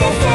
Loco.